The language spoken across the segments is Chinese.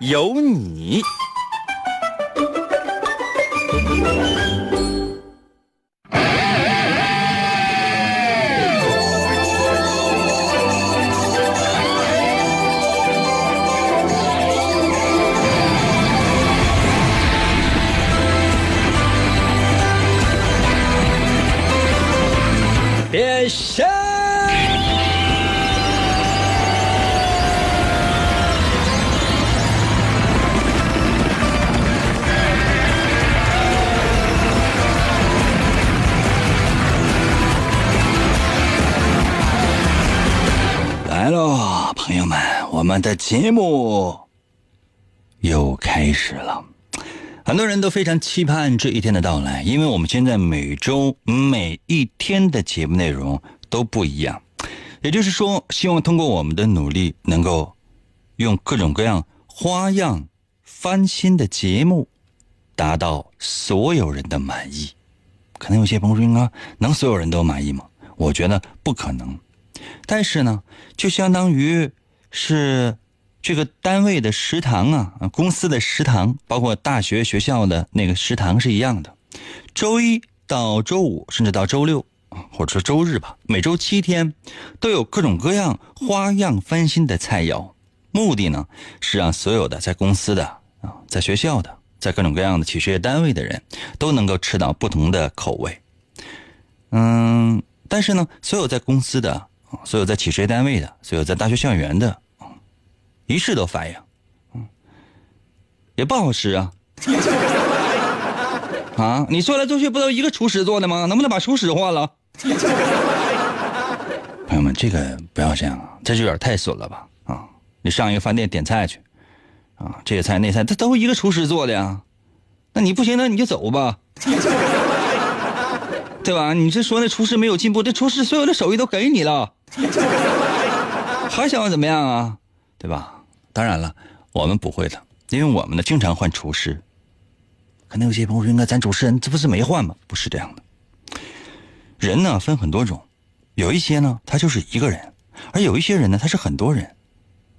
有你。我们的节目又开始了。很多人都非常期盼这一天的到来，因为我们现在每周每一天的节目内容都不一样，也就是说，希望通过我们的努力，能够用各种各样花样翻新的节目，达到所有人的满意。可能有些朋友说啊，能所有人都满意吗？我觉得不可能。但是呢，就相当于是这个单位的食堂啊，公司的食堂，包括大学学校的那个食堂是一样的。周一到周五，甚至到周六，或者说周日吧，每周七天都有各种各样花样翻新的菜肴。目的呢，是让所有的在公司的啊，在学校的，在各种各样的企事业单位的人都能够吃到不同的口味。嗯，但是呢，所有在公司的。所有在企事业单位的，所有在大学校园的，一试都反映，也不好吃啊，啊，你做来做去不都一个厨师做的吗？能不能把厨师换了？朋友们，这个不要这样啊，这就有点太损了吧？啊，你上一个饭店点菜去，啊，这个菜那菜，它都一个厨师做的呀，那你不行，那你就走吧。对吧？你是说那厨师没有进步，这厨师所有的手艺都给你了，还想要怎么样啊？对吧？当然了，我们不会的，因为我们呢经常换厨师。可能有些朋友说：“那咱主持人这不是没换吗？”不是这样的。人呢分很多种，有一些呢他就是一个人，而有一些人呢他是很多人，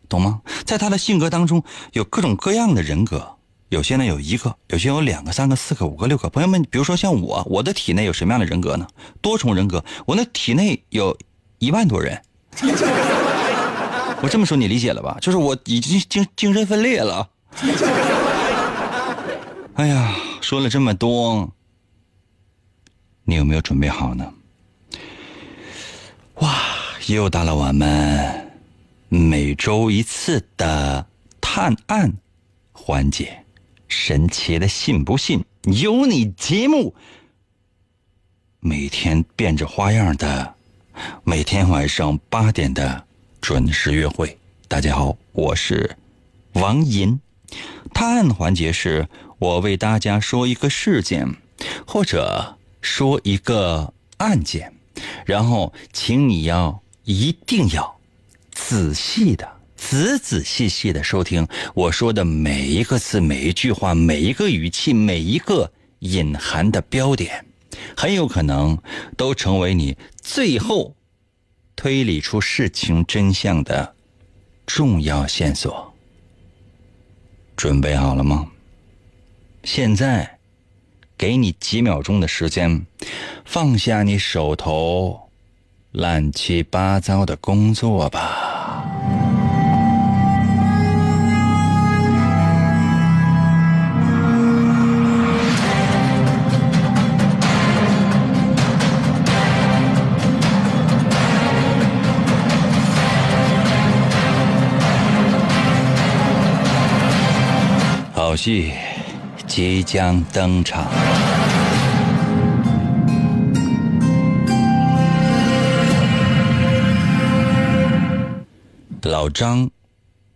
懂吗？在他的性格当中有各种各样的人格。有些呢有一个，有些有两个、三个、四个、五个、六个。朋友们，比如说像我，我的体内有什么样的人格呢？多重人格，我那体内有一万多人。我这么说你理解了吧？就是我已经精精神分裂了。哎呀，说了这么多，你有没有准备好呢？哇，又到了我们每周一次的探案环节。神奇的信不信由你节目，每天变着花样的，每天晚上八点的准时约会。大家好，我是王银。探案环节是我为大家说一个事件，或者说一个案件，然后请你要一定要仔细的。仔仔细细的收听我说的每一个字、每一句话、每一个语气、每一个隐含的标点，很有可能都成为你最后推理出事情真相的重要线索。准备好了吗？现在给你几秒钟的时间，放下你手头乱七八糟的工作吧。好戏即将登场。老张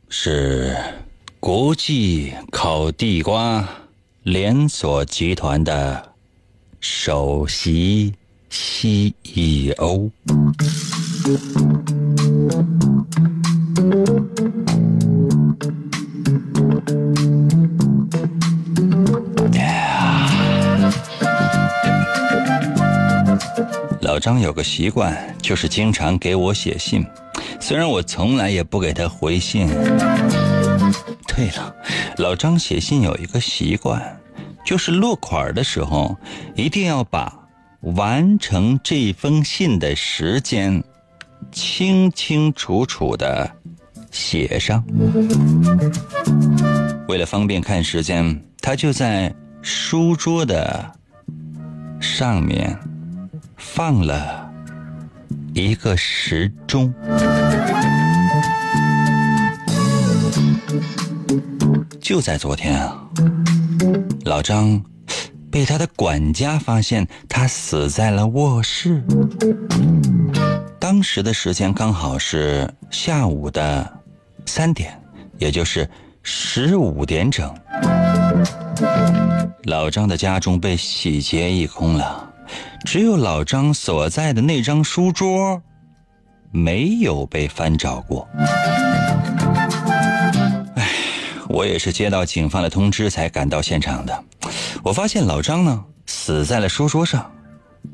是国际烤地瓜连锁集团的首席 CEO。老张有个习惯，就是经常给我写信，虽然我从来也不给他回信。对了，老张写信有一个习惯，就是落款的时候一定要把完成这封信的时间清清楚楚的写上。为了方便看时间，他就在书桌的上面放了一个时钟。就在昨天啊，老张被他的管家发现他死在了卧室。当时的时间刚好是下午的三点，也就是十五点整。老张的家中被洗劫一空了，只有老张所在的那张书桌没有被翻找过。哎我也是接到警方的通知才赶到现场的。我发现老张呢死在了书桌上，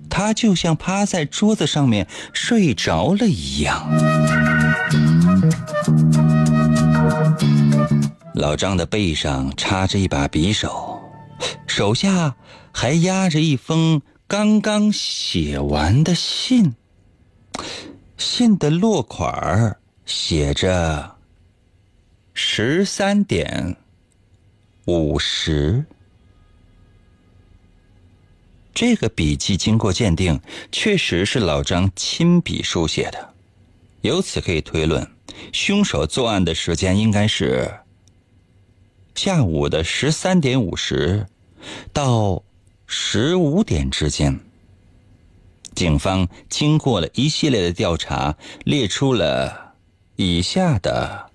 他就像趴在桌子上面睡着了一样。老张的背上插着一把匕首，手下还压着一封刚刚写完的信。信的落款写着。十三点五十，这个笔记经过鉴定，确实是老张亲笔书写的。由此可以推论，凶手作案的时间应该是下午的十三点五十到十五点之间。警方经过了一系列的调查，列出了以下的。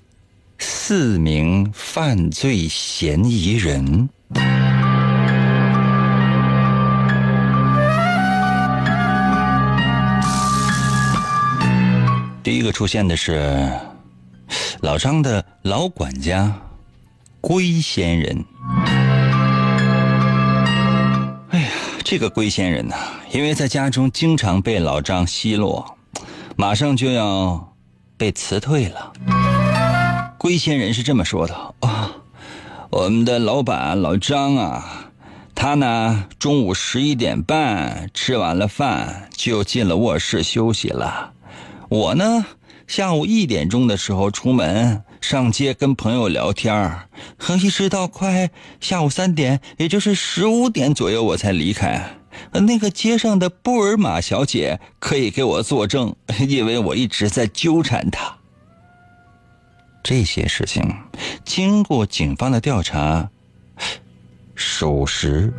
四名犯罪嫌疑人。第一个出现的是老张的老管家龟仙人。这个龟仙人呢，因为在家中经常被老张奚落，马上就要被辞退了。龟仙人是这么说的啊，我们的老板老张啊，他呢中午十一点半吃完了饭就进了卧室休息了，我呢下午一点钟的时候出门上街跟朋友聊天一直到快下午三点，也就是十五点左右我才离开。那个街上的布尔玛小姐可以给我作证，因为我一直在纠缠她。这些事情经过警方的调查，属实。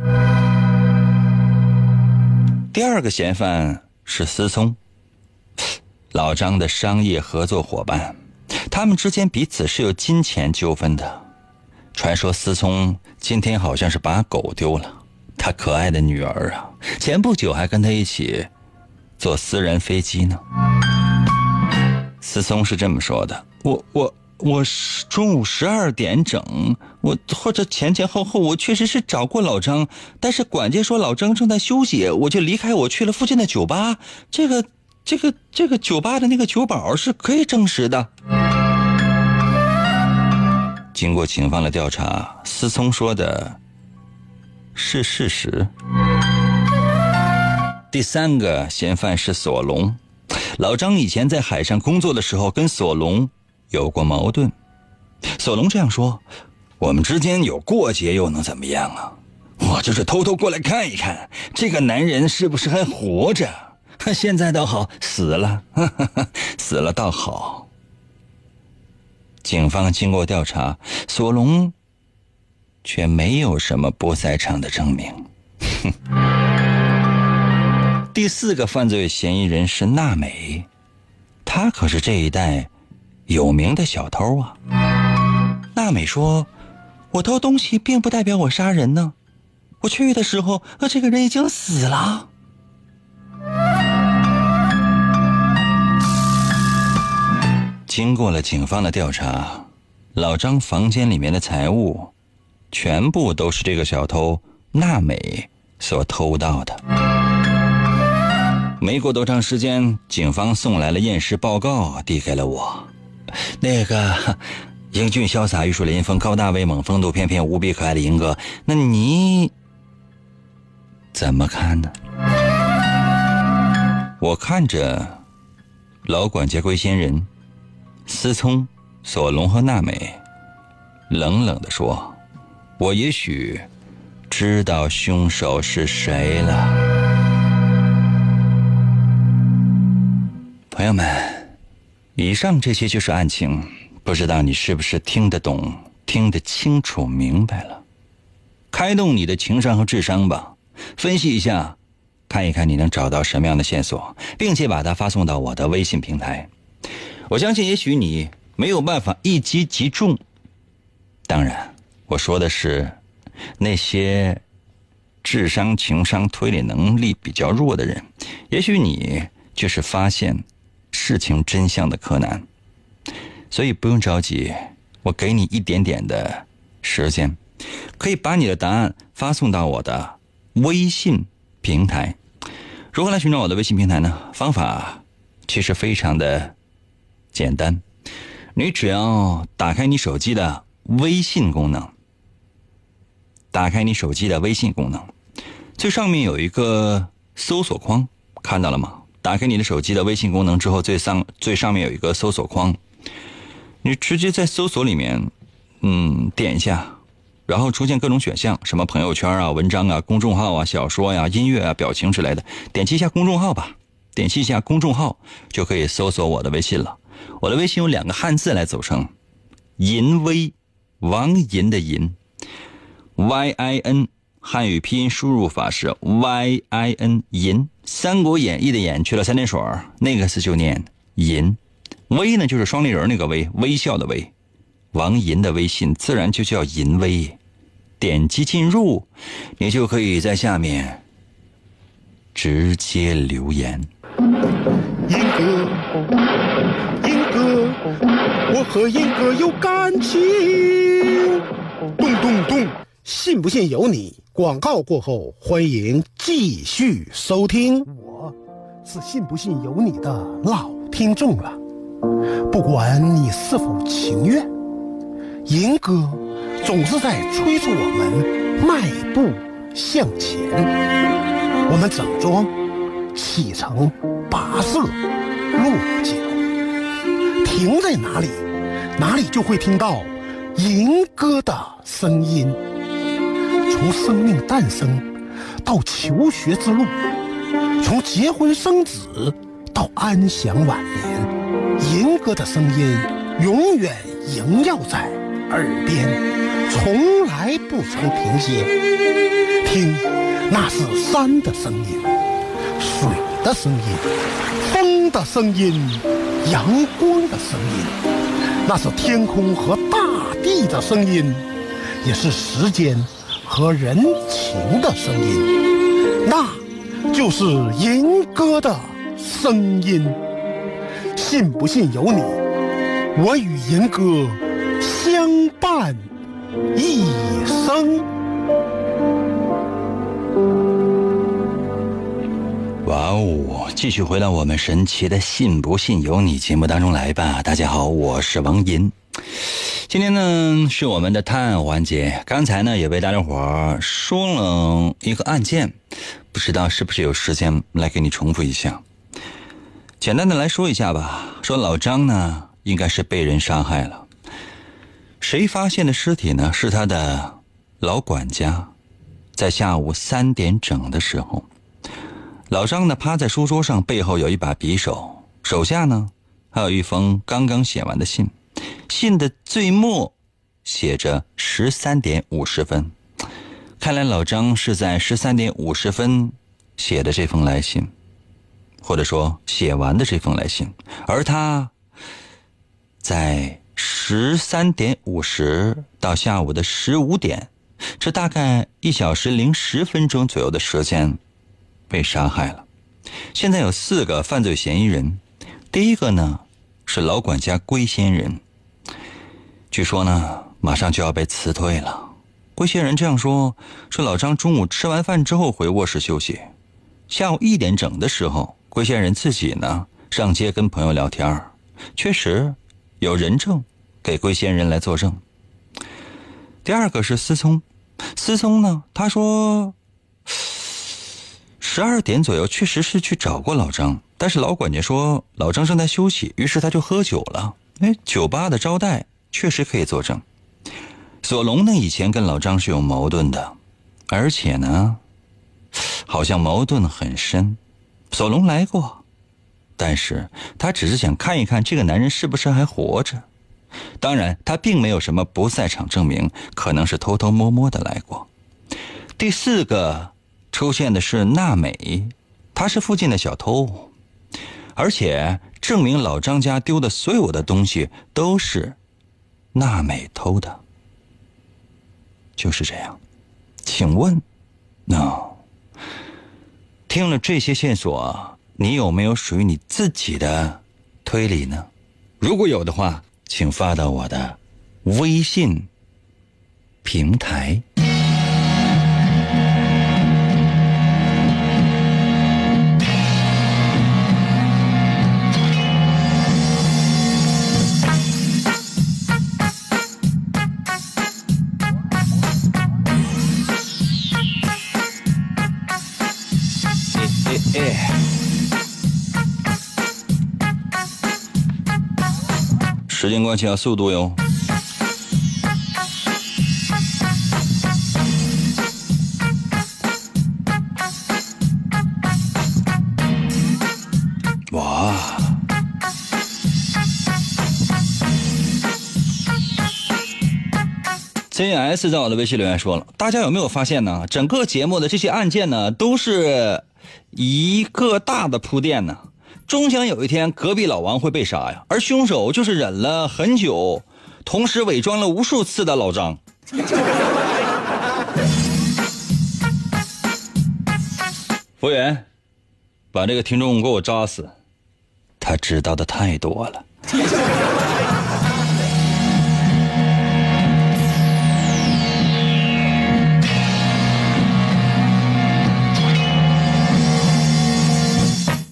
第二个嫌犯是思聪，老张的商业合作伙伴，他们之间彼此是有金钱纠纷的。传说思聪今天好像是把狗丢了，他可爱的女儿啊，前不久还跟他一起坐私人飞机呢。思聪是这么说的：“我我。”我是中午十二点整，我或者前前后后，我确实是找过老张，但是管家说老张正在休息，我就离开，我去了附近的酒吧。这个、这个、这个酒吧的那个酒保是可以证实的。经过警方的调查，思聪说的是事实。第三个嫌犯是索隆，老张以前在海上工作的时候，跟索隆。有过矛盾，索隆这样说：“我们之间有过节又能怎么样啊？我就是偷偷过来看一看，这个男人是不是还活着？现在倒好，死了，死了倒好。”警方经过调查，索隆却没有什么不在场的证明。第四个犯罪嫌疑人是娜美，她可是这一代。有名的小偷啊，娜美说：“我偷东西并不代表我杀人呢，我去的时候，呃，这个人已经死了。”经过了警方的调查，老张房间里面的财物，全部都是这个小偷娜美所偷到的。没过多长时间，警方送来了验尸报告，递给了我。那个英俊潇洒、玉树临风、高大威猛、风度翩翩、无比可爱的英哥，那你怎么看呢？我看着老管家龟仙人。思聪、索隆和娜美冷冷的说：“我也许知道凶手是谁了。”朋友们，以上这些就是案情，不知道你是不是听得懂、听得清楚、明白了？开动你的情商和智商吧，分析一下，看一看你能找到什么样的线索，并且把它发送到我的微信平台。我相信，也许你没有办法一击即中。当然，我说的是那些智商、情商、推理能力比较弱的人。也许你就是发现事情真相的柯南。所以不用着急，我给你一点点的时间，可以把你的答案发送到我的微信平台。如何来寻找我的微信平台呢？方法其实非常的。简单，你只要打开你手机的微信功能，打开你手机的微信功能，最上面有一个搜索框，看到了吗？打开你的手机的微信功能之后，最上最上面有一个搜索框，你直接在搜索里面，嗯，点一下，然后出现各种选项，什么朋友圈啊、文章啊、公众号啊、小说呀、音乐啊、表情之类的，点击一下公众号吧，点击一下公众号就可以搜索我的微信了。我的微信有两个汉字来组成，淫威，王银的银，Y I N，汉语拼音输入法是 Y I N，银，《三国演义》的演去了三点水那个字就念淫，威呢就是双立人那个威，微笑的威，王银的微信自然就叫淫威，点击进入，你就可以在下面直接留言。我和英哥有感情。咚咚咚，信不信由你。广告过后，欢迎继续收听。我是信不信由你的老听众了，不管你是否情愿，英哥总是在催促我们迈步向前。我们整装启程。跋涉落脚，停在哪里，哪里就会听到银歌的声音。从生命诞生到求学之路，从结婚生子到安享晚年，银歌的声音永远萦绕在耳边，从来不曾停歇。听，那是山的声音，水。的声音，风的声音，阳光的声音，那是天空和大地的声音，也是时间和人情的声音，那就是银歌的声音。信不信由你，我与银歌相伴一生。哇哦！继续回到我们神奇的“信不信由你”节目当中来吧。大家好，我是王银。今天呢是我们的探案环节。刚才呢也为大家伙儿说了一个案件，不知道是不是有时间来给你重复一下。简单的来说一下吧。说老张呢应该是被人杀害了。谁发现的尸体呢？是他的老管家，在下午三点整的时候。老张呢，趴在书桌上，背后有一把匕首，手下呢还有一封刚刚写完的信，信的最末写着十三点五十分，看来老张是在十三点五十分写的这封来信，或者说写完的这封来信，而他在。十三点五十到下午的十五点，这大概一小时零十分钟左右的时间，被杀害了。现在有四个犯罪嫌疑人，第一个呢是老管家龟仙人，据说呢马上就要被辞退了。龟仙人这样说：说老张中午吃完饭之后回卧室休息，下午一点整的时候，龟仙人自己呢上街跟朋友聊天确实有人证给龟仙人来作证。第二个是思聪，思聪呢他说。十二点左右，确实是去找过老张，但是老管家说老张正在休息，于是他就喝酒了。哎，酒吧的招待确实可以作证。索隆呢，以前跟老张是有矛盾的，而且呢，好像矛盾很深。索隆来过，但是他只是想看一看这个男人是不是还活着。当然，他并没有什么不在场证明，可能是偷偷摸摸的来过。第四个。出现的是娜美，她是附近的小偷，而且证明老张家丢的所有的东西都是娜美偷的，就是这样。请问，no，听了这些线索，你有没有属于你自己的推理呢？如果有的话，请发到我的微信平台。时间关系啊，速度哟！哇！JS 在我的微信留言说了，大家有没有发现呢？整个节目的这些案件呢，都是一个大的铺垫呢。终将有一天，隔壁老王会被杀呀，而凶手就是忍了很久，同时伪装了无数次的老张。服务员，把这个听众给我扎死，他知道的太多了。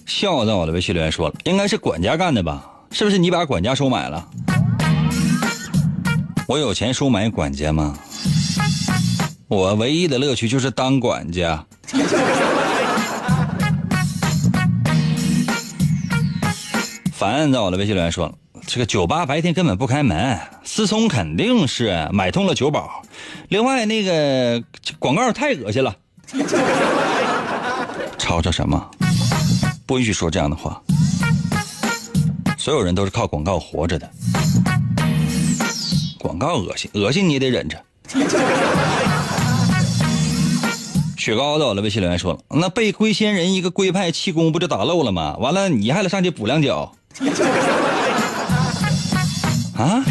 笑在我的微信留言说了，应该是管家干的吧？是不是你把管家收买了？我有钱收买管家吗？我唯一的乐趣就是当管家。凡在我的微信留言说了，这个酒吧白天根本不开门，思聪肯定是买通了酒保。另外那个广告太恶心了，吵吵什么？不允许说这样的话。所有人都是靠广告活着的，广告恶心，恶心你也得忍着。雪糕在我的微信留言说了，那被龟仙人一个龟派气功不就打漏了吗？完了你还得上去补两脚。啊？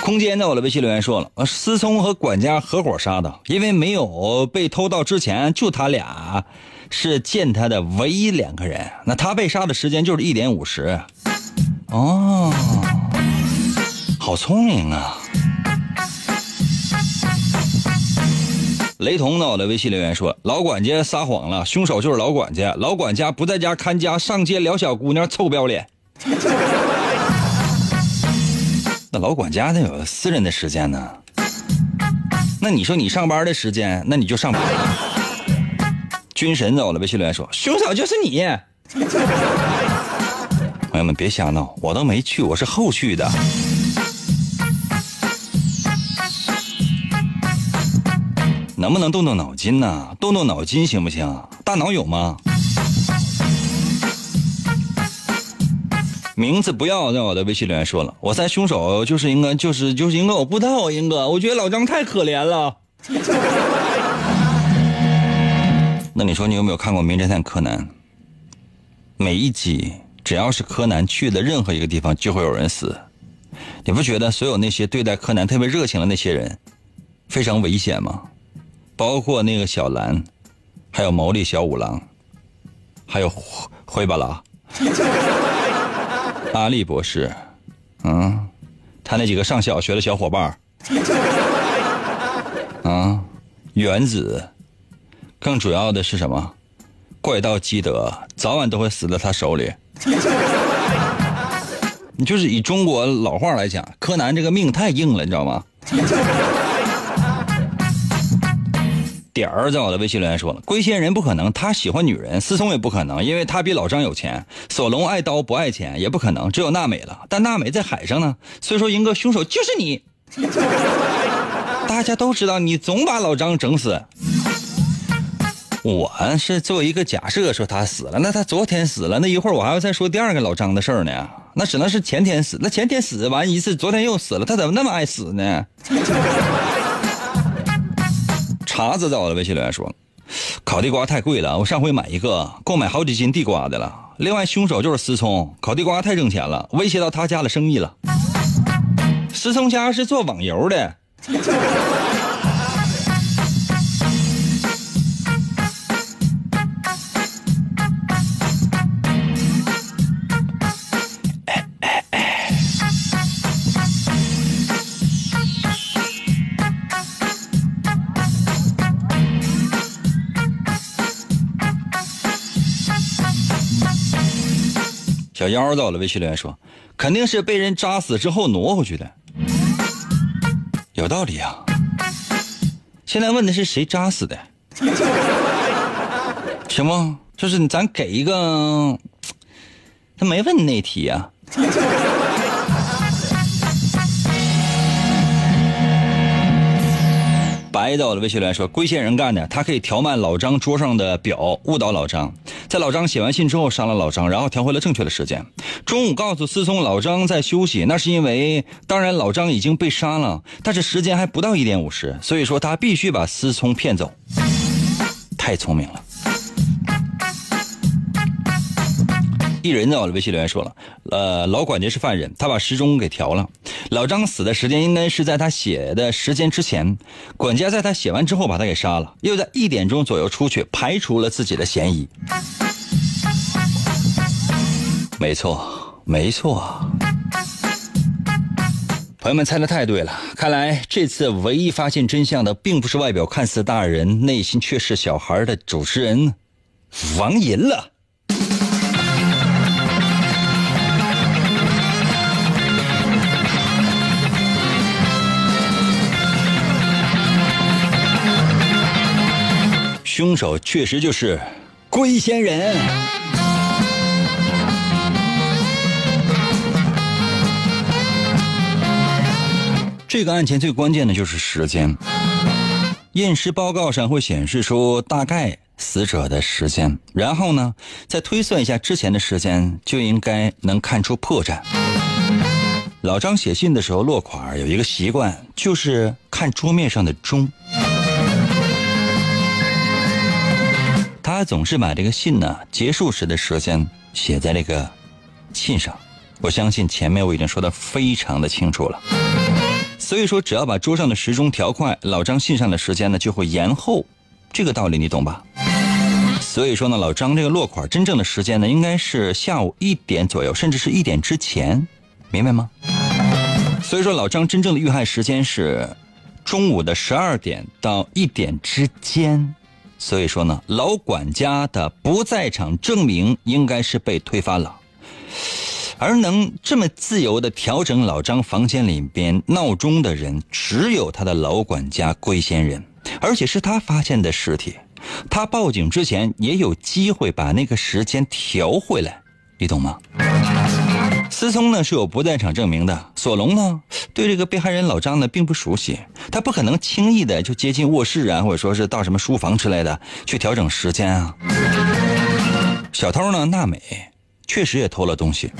空间在我的微信留言说了，思聪和管家合伙杀的，因为没有被偷盗之前就他俩。是见他的唯一两个人，那他被杀的时间就是一点五十。哦，好聪明啊！雷同呢？我的微信留言说，老管家撒谎了，凶手就是老管家。老管家不在家看家，上街撩小姑娘，臭不要脸。那老管家那有私人的时间呢？那你说你上班的时间，那你就上班。军神走了，微信留言说：“凶手就是你。”朋友们别瞎闹，我都没去，我是后去的。能不能动动脑筋呢？动动脑筋行不行？大脑有吗？名字不要在我的微信留言说了，我猜凶手就是应该就是就是应该我不知道啊，英哥，我觉得老张太可怜了。那你说你有没有看过《名侦探柯南》？每一集只要是柯南去的任何一个地方，就会有人死。你不觉得所有那些对待柯南特别热情的那些人，非常危险吗？包括那个小兰，还有毛利小五郎，还有灰巴拉，阿笠博士，嗯，他那几个上小学的小伙伴啊，原子，更主要的是什么？怪盗基德早晚都会死在他手里。你 就是以中国老话来讲，柯南这个命太硬了，你知道吗？点儿在我的微信留言说了，龟仙人不可能，他喜欢女人；思聪也不可能，因为他比老张有钱；索隆爱刀不爱钱，也不可能，只有娜美了。但娜美在海上呢，所以说赢哥凶手就是你。大家都知道你总把老张整死。我是做一个假设，说他死了，那他昨天死了，那一会儿我还要再说第二个老张的事儿呢，那只能是前天死，那前天死完一次，昨天又死了，他怎么那么爱死呢？碴子在我的微信留言说，烤地瓜太贵了，我上回买一个，够买好几斤地瓜的了。另外，凶手就是思聪，烤地瓜太挣钱了，威胁到他家的生意了。思聪家是做网游的。小妖到了微信留言说：“肯定是被人扎死之后挪回去的，有道理啊。现在问的是谁扎死的？行吗？就是咱给一个，他没问那题啊。”挨到了微信来说：“龟仙人干的，他可以调慢老张桌上的表，误导老张。在老张写完信之后杀了老张，然后调回了正确的时间。中午告诉思聪老张在休息，那是因为当然老张已经被杀了，但是时间还不到一点五十，所以说他必须把思聪骗走。太聪明了。”一人在我的微信留言说了：“呃，老管家是犯人，他把时钟给调了。老张死的时间应该是在他写的时间之前，管家在他写完之后把他给杀了，又在一点钟左右出去，排除了自己的嫌疑。没错，没错。朋友们猜的太对了，看来这次唯一发现真相的，并不是外表看似大人，内心却是小孩的主持人王银了。”凶手确实就是龟仙人。这个案件最关键的就是时间，验尸报告上会显示出大概死者的时间，然后呢，再推算一下之前的时间，就应该能看出破绽。老张写信的时候落款有一个习惯，就是看桌面上的钟。他总是把这个信呢结束时的时间写在那个信上，我相信前面我已经说的非常的清楚了。所以说，只要把桌上的时钟调快，老张信上的时间呢就会延后，这个道理你懂吧？所以说呢，老张这个落款真正的时间呢应该是下午一点左右，甚至是一点之前，明白吗？所以说，老张真正的遇害时间是中午的十二点到一点之间。所以说呢，老管家的不在场证明应该是被推翻了，而能这么自由的调整老张房间里边闹钟的人，只有他的老管家龟仙人，而且是他发现的尸体，他报警之前也有机会把那个时间调回来，你懂吗？思聪呢是有不在场证明的，索隆呢对这个被害人老张呢并不熟悉，他不可能轻易的就接近卧室啊，或者说是到什么书房之类的去调整时间啊。小偷呢娜美确实也偷了东西，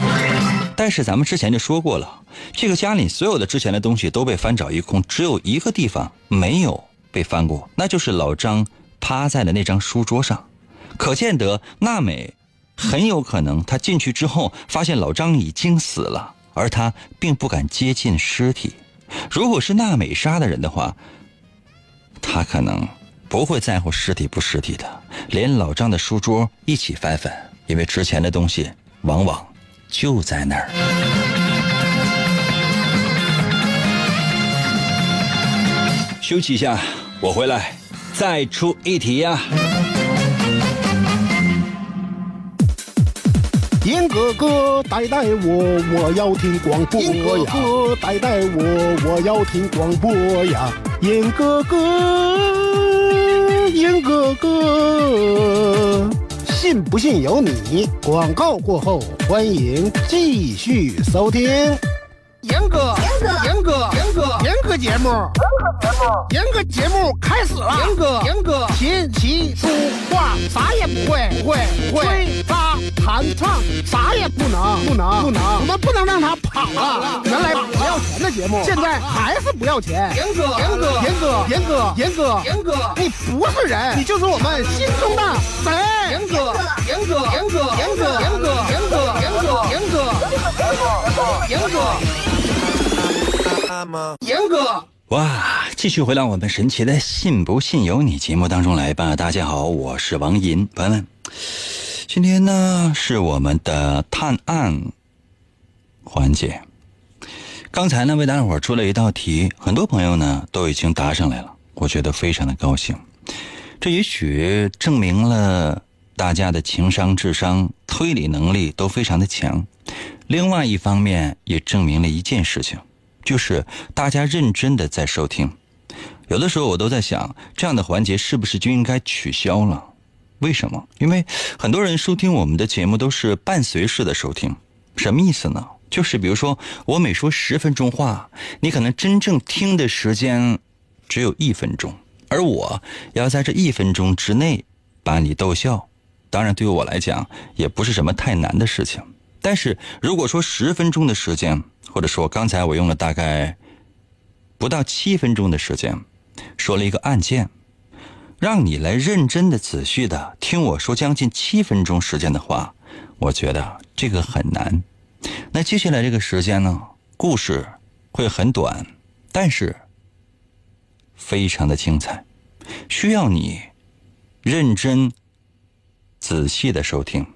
但是咱们之前就说过了，这个家里所有的之前的东西都被翻找一空，只有一个地方没有被翻过，那就是老张趴在的那张书桌上，可见得娜美。很有可能他进去之后发现老张已经死了，而他并不敢接近尸体。如果是娜美莎的人的话，他可能不会在乎尸体不尸体的，连老张的书桌一起翻翻，因为值钱的东西往往就在那儿。休息一下，我回来再出一题呀。严哥哥带带我，我要听广播呀！严哥哥带带我，我要听广播呀！严哥哥，严哥哥，信不信由你。广告过后，欢迎继续收听。严哥，严哥，严哥，严哥，严哥节目，严哥节目开始了。严哥，严哥，琴棋书画啥也不会，不会，不会。弹唱啥也不能，不能，不能。我们不能让他跑了。原来不要钱的节目，现在还是不要钱。严哥，严哥，严哥，严哥，严哥，严哥，你不是人，你就是我们心中的神。严哥，严哥，严哥，严哥，严哥，严哥，严哥，严哥，严哥。严哥，哇！继续回到我们神奇的“信不信由你”节目当中来吧。大家好，我是王银，朋友们，今天呢是我们的探案环节。刚才呢为大家伙出了一道题，很多朋友呢都已经答上来了，我觉得非常的高兴。这也许证明了大家的情商、智商、推理能力都非常的强。另外一方面，也证明了一件事情。就是大家认真的在收听，有的时候我都在想，这样的环节是不是就应该取消了？为什么？因为很多人收听我们的节目都是伴随式的收听，什么意思呢？就是比如说我每说十分钟话，你可能真正听的时间只有一分钟，而我要在这一分钟之内把你逗笑，当然对于我来讲也不是什么太难的事情。但是如果说十分钟的时间，或者说，刚才我用了大概不到七分钟的时间，说了一个案件，让你来认真的、仔细的听我说将近七分钟时间的话，我觉得这个很难。那接下来这个时间呢，故事会很短，但是非常的精彩，需要你认真、仔细的收听。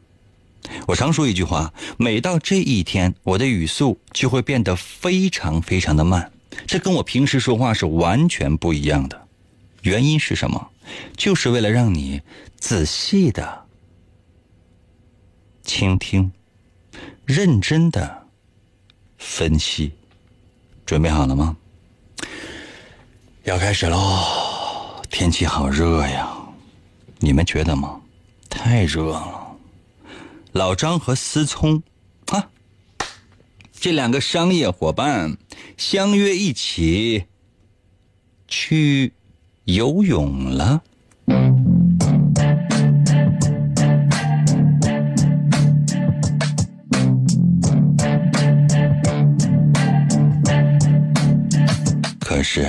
我常说一句话：每到这一天，我的语速就会变得非常非常的慢，这跟我平时说话是完全不一样的。原因是什么？就是为了让你仔细的倾听，认真的分析。准备好了吗？要开始喽！天气好热呀，你们觉得吗？太热了。老张和思聪，啊，这两个商业伙伴相约一起去游泳了。可是，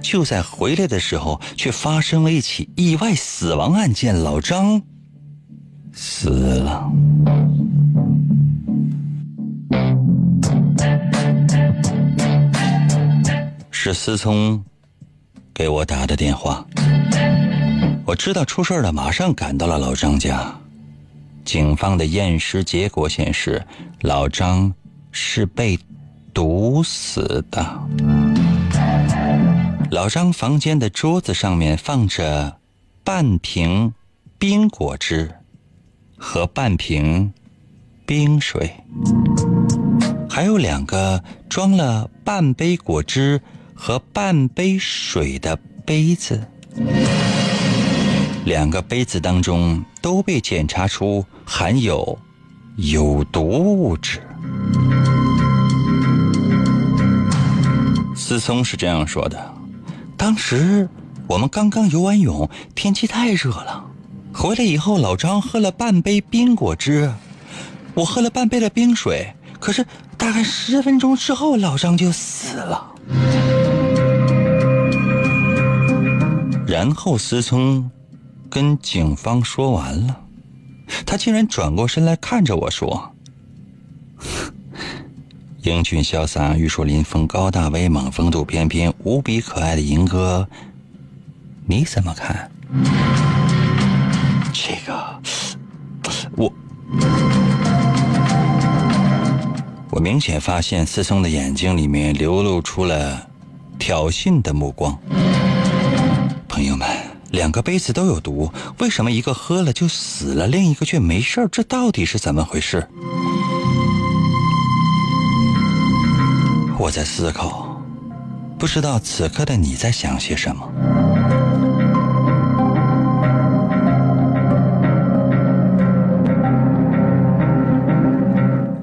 就在回来的时候，却发生了一起意外死亡案件。老张。死了，是思聪给我打的电话。我知道出事了，马上赶到了老张家。警方的验尸结果显示，老张是被毒死的。老张房间的桌子上面放着半瓶冰果汁。和半瓶冰水，还有两个装了半杯果汁和半杯水的杯子，两个杯子当中都被检查出含有有毒物质。思聪是这样说的：“当时我们刚刚游完泳，天气太热了。”回来以后，老张喝了半杯冰果汁，我喝了半杯的冰水。可是大概十分钟之后，老张就死了。然后思聪跟警方说完了，他竟然转过身来看着我说：“ 英俊潇洒、玉树临风、高大威猛、风度翩翩、无比可爱的银哥，你怎么看？这个，我我明显发现思聪的眼睛里面流露出了挑衅的目光。朋友们，两个杯子都有毒，为什么一个喝了就死了，另一个却没事这到底是怎么回事？我在思考，不知道此刻的你在想些什么。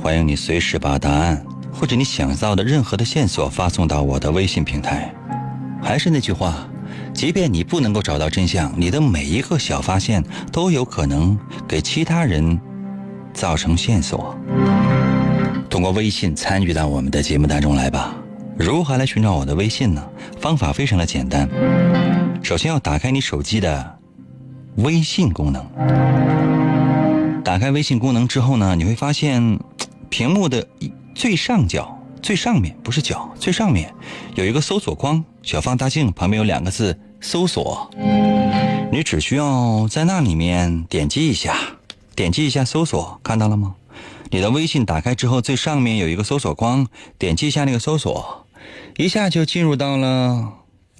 欢迎你随时把答案或者你想到的任何的线索发送到我的微信平台。还是那句话，即便你不能够找到真相，你的每一个小发现都有可能给其他人造成线索。通过微信参与到我们的节目当中来吧。如何来寻找我的微信呢？方法非常的简单。首先要打开你手机的微信功能。打开微信功能之后呢，你会发现屏幕的最上角、最上面不是角，最上面有一个搜索框，小放大镜旁边有两个字“搜索”。你只需要在那里面点击一下，点击一下搜索，看到了吗？你的微信打开之后，最上面有一个搜索框，点击一下那个搜索，一下就进入到了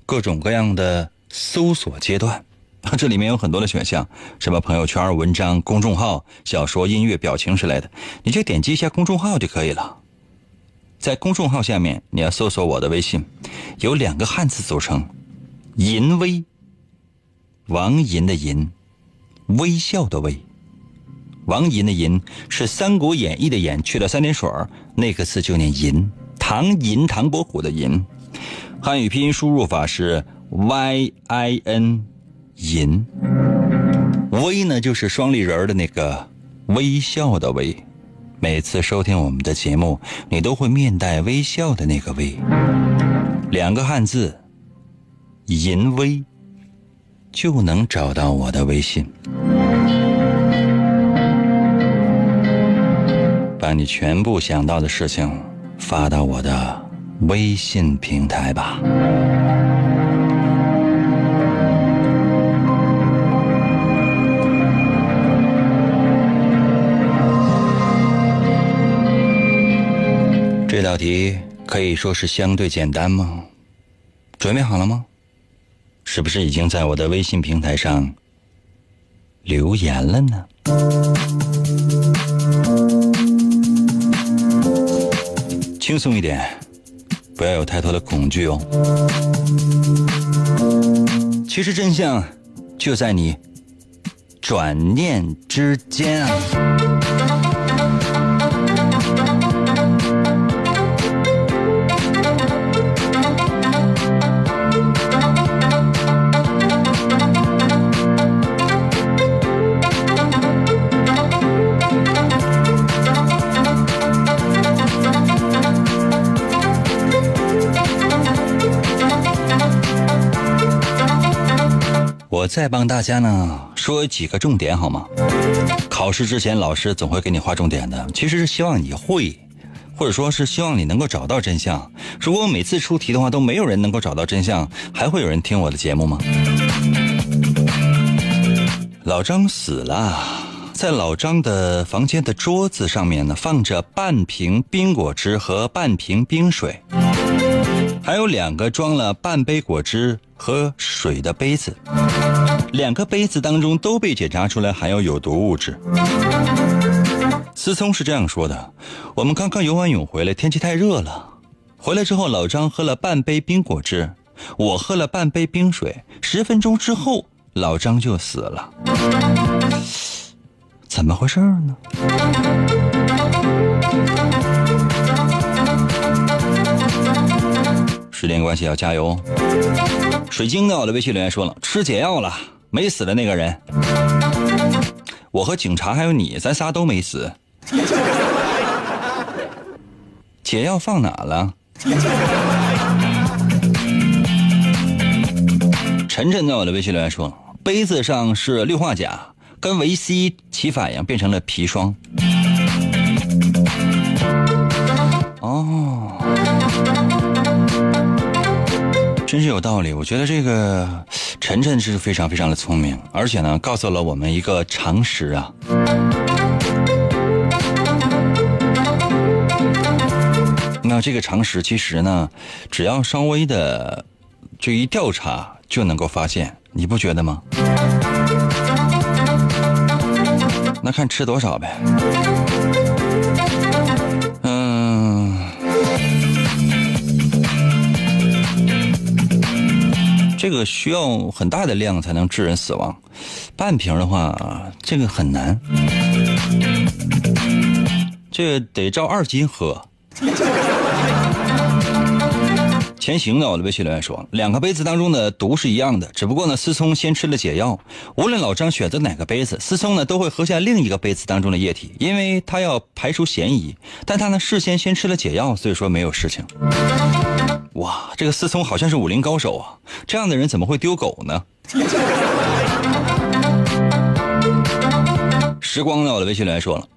各种各样的搜索阶段。这里面有很多的选项，什么朋友圈、文章、公众号、小说、音乐、表情之类的，你就点击一下公众号就可以了。在公众号下面，你要搜索我的微信，有两个汉字组成：淫威，王淫的淫，微笑的微。王银的银是《三国演义》的演，去了三点水那个字就念淫。唐寅，唐伯虎的寅。汉语拼音输入法是 y i n 淫。微呢就是双立人的那个微笑的微。每次收听我们的节目，你都会面带微笑的那个微。两个汉字，淫威，就能找到我的微信。把你全部想到的事情发到我的微信平台吧。这道题可以说是相对简单吗？准备好了吗？是不是已经在我的微信平台上留言了呢？轻松一点，不要有太多的恐惧哦。其实真相就在你转念之间啊。再帮大家呢说几个重点好吗？考试之前老师总会给你划重点的，其实是希望你会，或者说是希望你能够找到真相。如果每次出题的话都没有人能够找到真相，还会有人听我的节目吗？老张死了，在老张的房间的桌子上面呢放着半瓶冰果汁和半瓶冰水，还有两个装了半杯果汁和水的杯子。两个杯子当中都被检查出来含有有毒物质。思聪是这样说的：我们刚刚游完泳回来，天气太热了。回来之后，老张喝了半杯冰果汁，我喝了半杯冰水。十分钟之后，老张就死了。怎么回事呢？时间关系要加油哦。水晶在我的微信留言说了：吃解药了。没死的那个人，我和警察还有你，咱仨都没死。解药放哪了？晨晨在我的微信留言说了，杯子上是氯化钾，跟维 C 起反应变成了砒霜。真是有道理。我觉得这个晨晨是非常非常的聪明，而且呢，告诉了我们一个常识啊。那这个常识其实呢，只要稍微的这一调查就能够发现，你不觉得吗？那看吃多少呗。个需要很大的量才能致人死亡，半瓶的话，这个很难，这个得照二斤喝。前行呢我的微信留言说，两个杯子当中的毒是一样的，只不过呢，思聪先吃了解药。无论老张选择哪个杯子，思聪呢都会喝下另一个杯子当中的液体，因为他要排除嫌疑。但他呢事先先吃了解药，所以说没有事情。哇，这个思聪好像是武林高手啊！这样的人怎么会丢狗呢？时光呢，我的微信留言说了，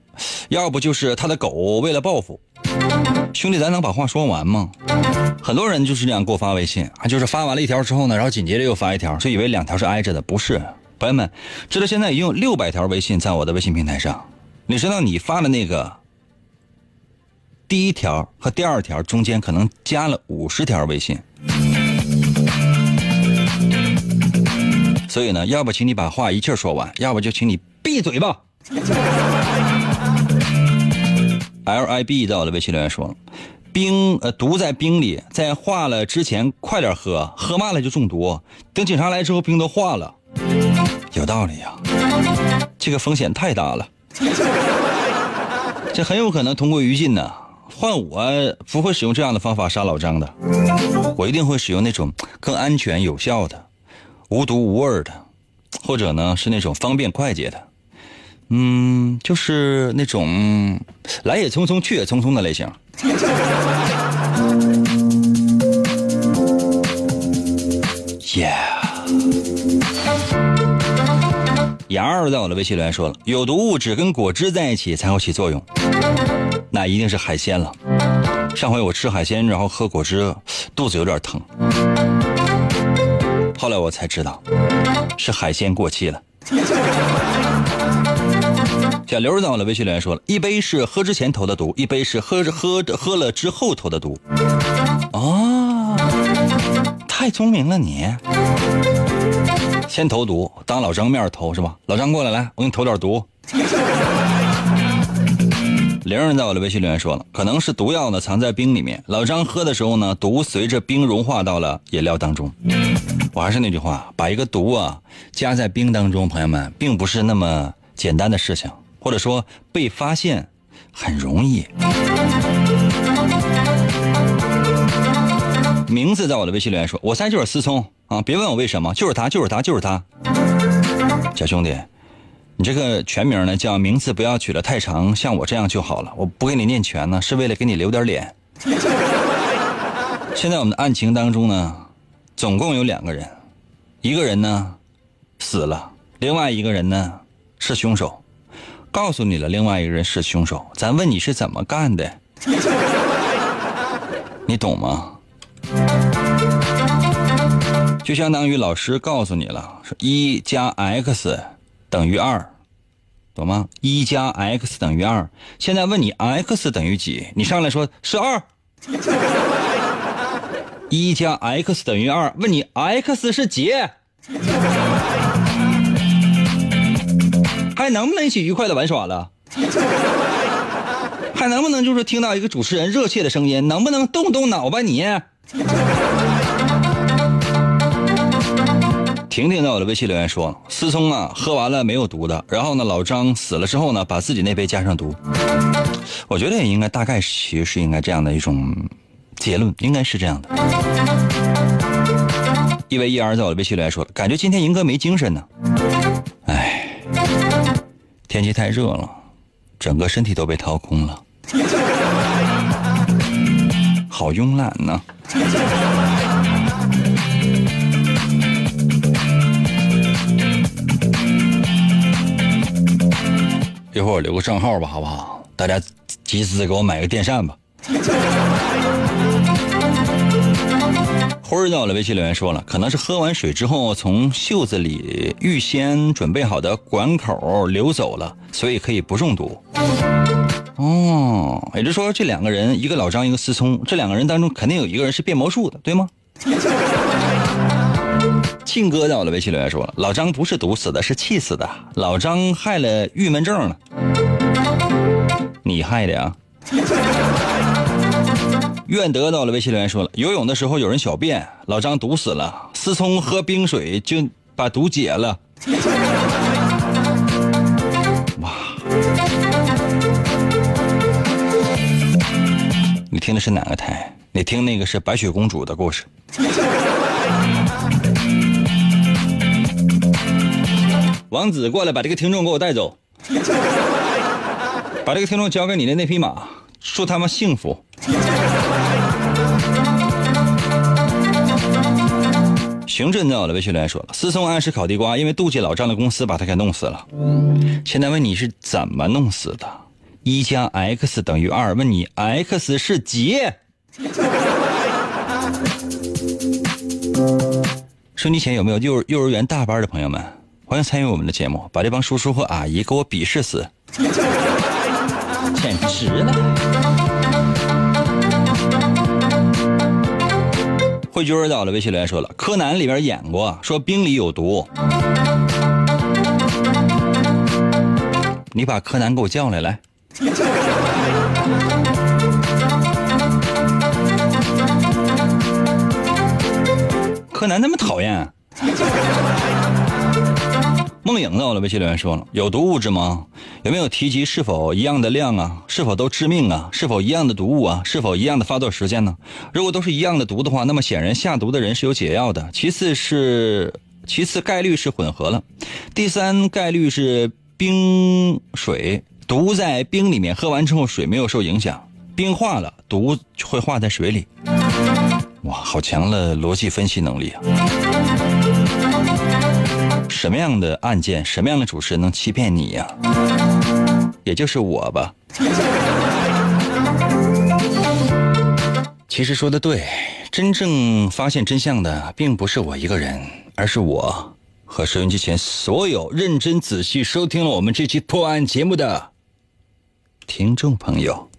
要不就是他的狗为了报复。兄弟，咱能把话说完吗？很多人就是这样给我发微信，啊，就是发完了一条之后呢，然后紧接着又发一条，就以为两条是挨着的，不是。朋友们，知道现在已经有六百条微信在我的微信平台上，你知道你发的那个第一条和第二条中间可能加了五十条微信，所以呢，要不请你把话一气说完，要不就请你闭嘴吧。L I B 在我的微信留言说。冰呃毒在冰里，在化了之前快点喝，喝慢了就中毒。等警察来之后，冰都化了，有道理呀。这个风险太大了，这很有可能同归于尽呢。换我不会使用这样的方法杀老张的，我一定会使用那种 更安全有效的、无毒无味的，或者呢是那种方便快捷的，嗯，就是那种 来也匆匆去也匆匆的类型。Yeah，杨二在我的微信留言说了，有毒物质跟果汁在一起才会起作用，那一定是海鲜了。上回我吃海鲜，然后喝果汁，肚子有点疼。后来我才知道，是海鲜过期了。小刘在我的微信留言说了，一杯是喝之前投的毒，一杯是喝着喝着喝了之后投的毒。哦，太聪明了你！先投毒，当老张面投是吧？老张过来，来，我给你投点毒。玲儿在我的微信留言说了，可能是毒药呢藏在冰里面，老张喝的时候呢，毒随着冰融化到了饮料当中。我还是那句话，把一个毒啊加在冰当中，朋友们，并不是那么简单的事情。或者说被发现很容易。名字在我的微信留言说：“我猜就是思聪啊，别问我为什么，就是他，就是他，就是他。”小兄弟，你这个全名呢叫名字不要取得太长，像我这样就好了。我不给你念全呢，是为了给你留点脸。现在我们的案情当中呢，总共有两个人，一个人呢死了，另外一个人呢是凶手。告诉你了，另外一个人是凶手。咱问你是怎么干的，你懂吗？就相当于老师告诉你了，说一加 x 等于二，懂吗？一加 x 等于二。现在问你 x 等于几，你上来说是二。一加 x 等于二，问你 x 是几？还能不能一起愉快的玩耍了？还能不能就是听到一个主持人热切的声音？能不能动动脑吧你？婷婷在我的微信留言说：“思聪啊，喝完了没有毒的。然后呢，老张死了之后呢，把自己那杯加上毒。我觉得也应该大概其实是应该这样的一种结论，应该是这样的。”一位一儿在我的微信留言说：“感觉今天赢哥没精神呢。”哎天气太热了，整个身体都被掏空了，好慵懒呢。一会儿我留个账号吧，好不好？大家集资给我买个电扇吧。辉儿在我的微信留言说了，可能是喝完水之后从袖子里预先准备好的管口流走了，所以可以不中毒。哦，也就是说这两个人，一个老张，一个思聪，这两个人当中肯定有一个人是变魔术的，对吗？庆哥在我的微信留言说了，老张不是毒死的，是气死的。老张害了郁闷症了，你害的呀？愿得到了微信留言说了，游泳的时候有人小便，老张毒死了。思聪喝冰水就把毒解了。哇！你听的是哪个台？你听那个是白雪公主的故事。王子过来，把这个听众给我带走，把这个听众交给你的那匹马，祝他们幸福。熊震在我的微信留言说了：“思聪暗示烤地瓜，因为妒忌老张的公司把他给弄死了。现在问你是怎么弄死的？一加 x 等于二，问你 x 是几？” 收机前有没有幼幼儿园大班的朋友们？欢迎参与我们的节目，把这帮叔叔和阿姨给我鄙视死！简直了！慧君儿到了，微信留言说了，柯南里边演过，说冰里有毒。你把柯南给我叫来，来。柯南那么讨厌。梦影到了，微信留言说了，有毒物质吗？有没有提及是否一样的量啊？是否都致命啊？是否一样的毒物啊？是否一样的发作时间呢？如果都是一样的毒的话，那么显然下毒的人是有解药的。其次是，其次概率是混合了，第三概率是冰水毒在冰里面，喝完之后水没有受影响，冰化了，毒会化在水里。哇，好强的逻辑分析能力啊！什么样的案件，什么样的主持人能欺骗你呀？也就是我吧。其实说的对，真正发现真相的并不是我一个人，而是我和收音机前所有认真仔细收听了我们这期破案节目的听众朋友。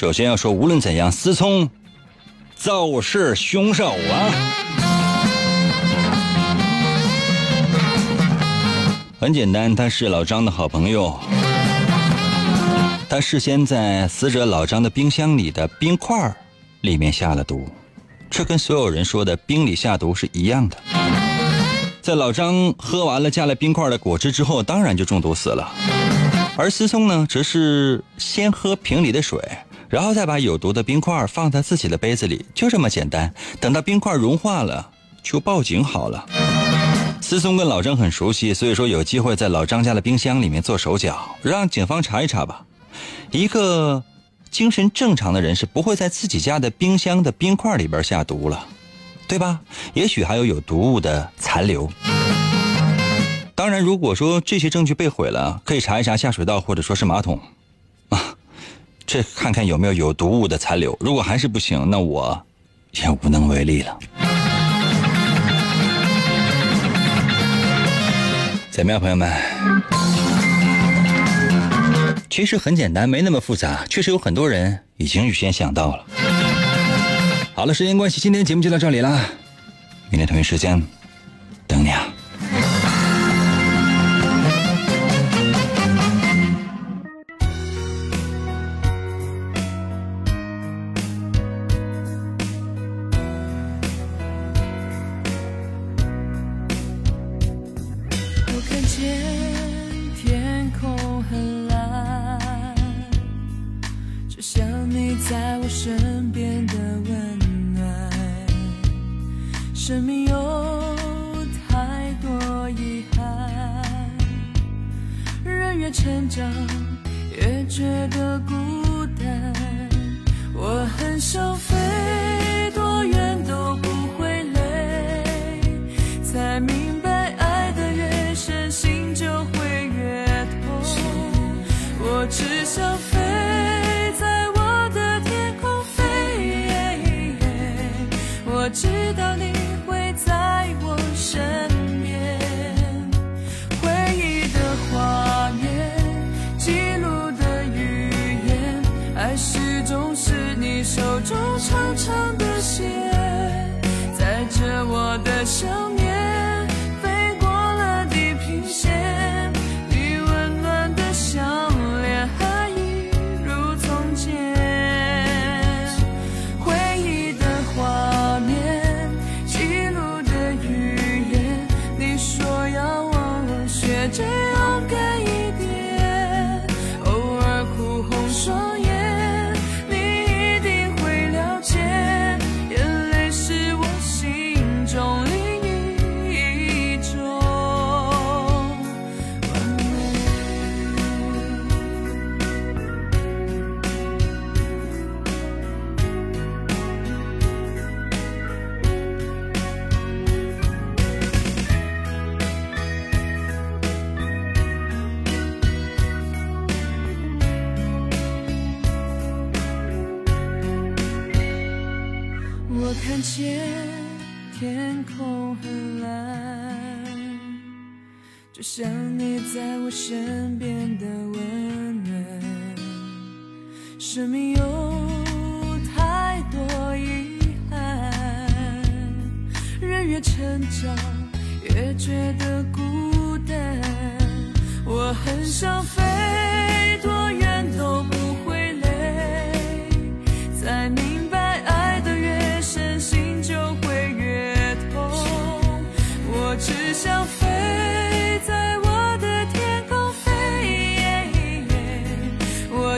首先要说，无论怎样，思聪就是凶手啊！很简单，他是老张的好朋友，他事先在死者老张的冰箱里的冰块里面下了毒，这跟所有人说的冰里下毒是一样的。在老张喝完了加了冰块的果汁之后，当然就中毒死了，而思聪呢，则是先喝瓶里的水。然后再把有毒的冰块放在自己的杯子里，就这么简单。等到冰块融化了，就报警好了。思聪跟老张很熟悉，所以说有机会在老张家的冰箱里面做手脚，让警方查一查吧。一个精神正常的人是不会在自己家的冰箱的冰块里边下毒了，对吧？也许还有有毒物的残留。当然，如果说这些证据被毁了，可以查一查下水道或者说是马桶。这看看有没有有毒物的残留，如果还是不行，那我也无能为力了。怎么样，朋友们？其实很简单，没那么复杂。确实有很多人已经预先想到了。好了，时间关系，今天节目就到这里了。明天同一时间等你啊。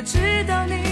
知道你